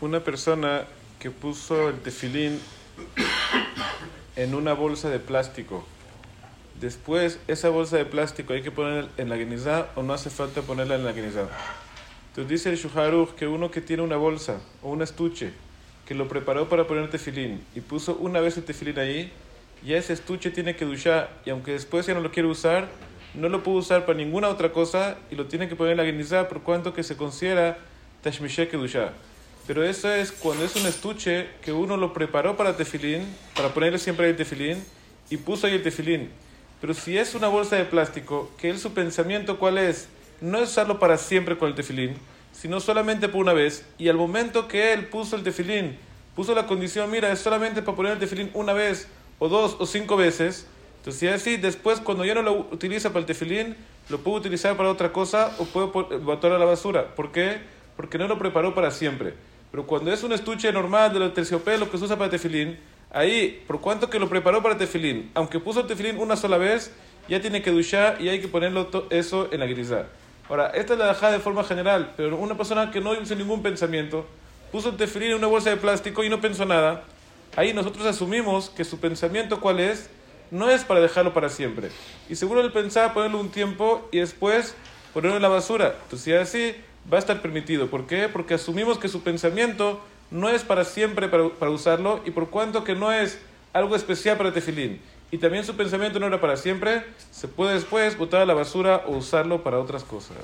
una persona que puso el tefilín en una bolsa de plástico. Después, esa bolsa de plástico hay que poner en la guinizá o no hace falta ponerla en la guinizá. Entonces dice el Shuharuch que uno que tiene una bolsa o un estuche que lo preparó para poner tefilín y puso una vez el tefilín ahí, ya ese estuche tiene que duchar y aunque después ya no lo quiere usar, no lo puede usar para ninguna otra cosa y lo tiene que poner en la guinizá por cuanto que se considera tashmishek duchar. Pero eso es cuando es un estuche que uno lo preparó para tefilín, para ponerle siempre el tefilín, y puso ahí el tefilín. Pero si es una bolsa de plástico, que él su pensamiento cuál es, no es usarlo para siempre con el tefilín, sino solamente por una vez, y al momento que él puso el tefilín, puso la condición, mira, es solamente para poner el tefilín una vez, o dos, o cinco veces, entonces si es así, después cuando ya no lo utiliza para el tefilín, lo puede utilizar para otra cosa, o puede botar a la basura. ¿Por qué? Porque no lo preparó para siempre. Pero cuando es un estuche normal de terciopelo que se usa para tefilín, ahí, por cuanto que lo preparó para tefilín, aunque puso el tefilín una sola vez, ya tiene que duchar y hay que ponerlo eso en la grisar. Ahora, esta es la dejada de forma general, pero una persona que no hizo ningún pensamiento, puso el tefilín en una bolsa de plástico y no pensó nada, ahí nosotros asumimos que su pensamiento cuál es, no es para dejarlo para siempre. Y seguro él pensaba ponerlo un tiempo y después ponerlo en la basura. Entonces, es así, va a estar permitido. ¿Por qué? Porque asumimos que su pensamiento no es para siempre para, usarlo y por cuanto que no es algo especial para tefilín y también su pensamiento no era para siempre, se puede después botar a la basura o usarlo para otras cosas.